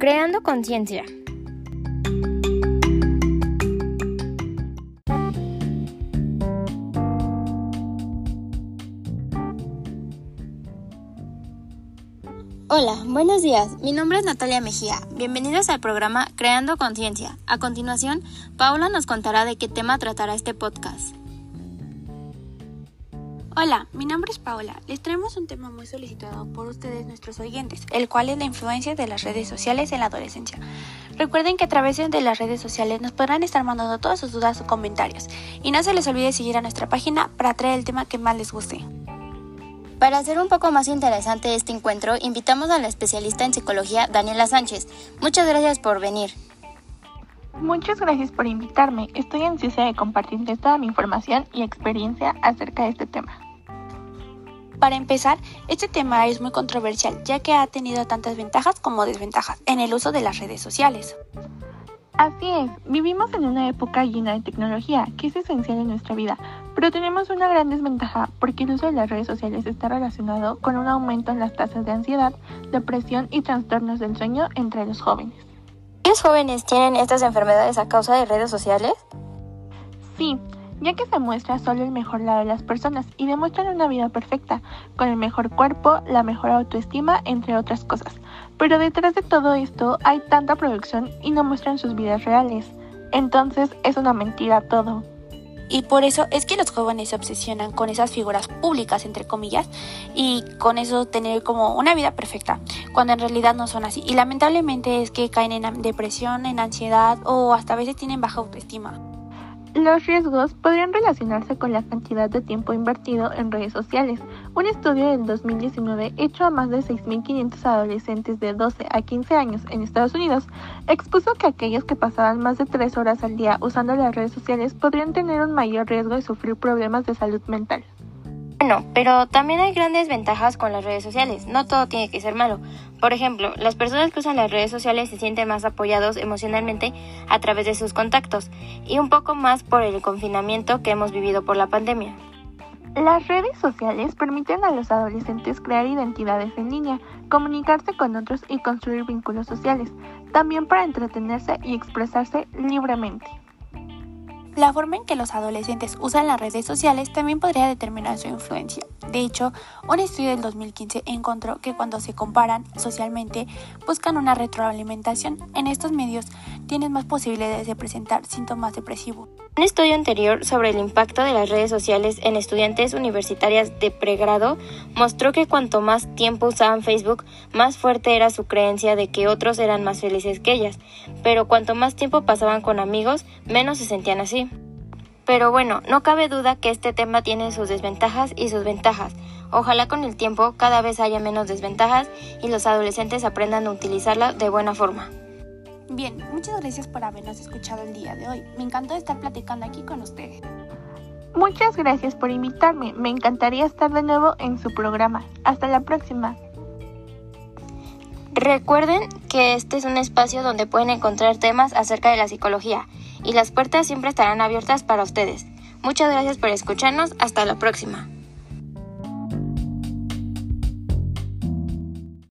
Creando conciencia. Hola, buenos días. Mi nombre es Natalia Mejía. Bienvenidos al programa Creando Conciencia. A continuación, Paula nos contará de qué tema tratará este podcast. Hola, mi nombre es Paola. Les traemos un tema muy solicitado por ustedes, nuestros oyentes, el cual es la influencia de las redes sociales en la adolescencia. Recuerden que a través de las redes sociales nos podrán estar mandando todas sus dudas o comentarios. Y no se les olvide seguir a nuestra página para traer el tema que más les guste. Para hacer un poco más interesante este encuentro, invitamos a la especialista en psicología Daniela Sánchez. Muchas gracias por venir. Muchas gracias por invitarme. Estoy ansiosa de compartirles toda mi información y experiencia acerca de este tema. Para empezar, este tema es muy controversial ya que ha tenido tantas ventajas como desventajas en el uso de las redes sociales. Así es, vivimos en una época llena de tecnología, que es esencial en nuestra vida, pero tenemos una gran desventaja porque el uso de las redes sociales está relacionado con un aumento en las tasas de ansiedad, depresión y trastornos del sueño entre los jóvenes. ¿Los jóvenes tienen estas enfermedades a causa de redes sociales? Sí, ya que se muestra solo el mejor lado de las personas y demuestran una vida perfecta, con el mejor cuerpo, la mejor autoestima, entre otras cosas. Pero detrás de todo esto hay tanta producción y no muestran sus vidas reales. Entonces es una mentira todo. Y por eso es que los jóvenes se obsesionan con esas figuras públicas, entre comillas, y con eso tener como una vida perfecta, cuando en realidad no son así. Y lamentablemente es que caen en depresión, en ansiedad o hasta a veces tienen baja autoestima. Los riesgos podrían relacionarse con la cantidad de tiempo invertido en redes sociales. Un estudio del 2019 hecho a más de 6.500 adolescentes de 12 a 15 años en Estados Unidos expuso que aquellos que pasaban más de 3 horas al día usando las redes sociales podrían tener un mayor riesgo de sufrir problemas de salud mental. Bueno, pero también hay grandes ventajas con las redes sociales. No todo tiene que ser malo. Por ejemplo, las personas que usan las redes sociales se sienten más apoyados emocionalmente a través de sus contactos y un poco más por el confinamiento que hemos vivido por la pandemia. Las redes sociales permiten a los adolescentes crear identidades en línea, comunicarse con otros y construir vínculos sociales, también para entretenerse y expresarse libremente. La forma en que los adolescentes usan las redes sociales también podría determinar su influencia. De hecho, un estudio del 2015 encontró que cuando se comparan socialmente buscan una retroalimentación. En estos medios tienen más posibilidades de presentar síntomas depresivos. Un estudio anterior sobre el impacto de las redes sociales en estudiantes universitarias de pregrado mostró que cuanto más tiempo usaban Facebook, más fuerte era su creencia de que otros eran más felices que ellas, pero cuanto más tiempo pasaban con amigos, menos se sentían así. Pero bueno, no cabe duda que este tema tiene sus desventajas y sus ventajas. Ojalá con el tiempo cada vez haya menos desventajas y los adolescentes aprendan a utilizarla de buena forma. Bien, muchas gracias por habernos escuchado el día de hoy. Me encantó estar platicando aquí con ustedes. Muchas gracias por invitarme. Me encantaría estar de nuevo en su programa. Hasta la próxima. Recuerden que este es un espacio donde pueden encontrar temas acerca de la psicología y las puertas siempre estarán abiertas para ustedes. Muchas gracias por escucharnos. Hasta la próxima.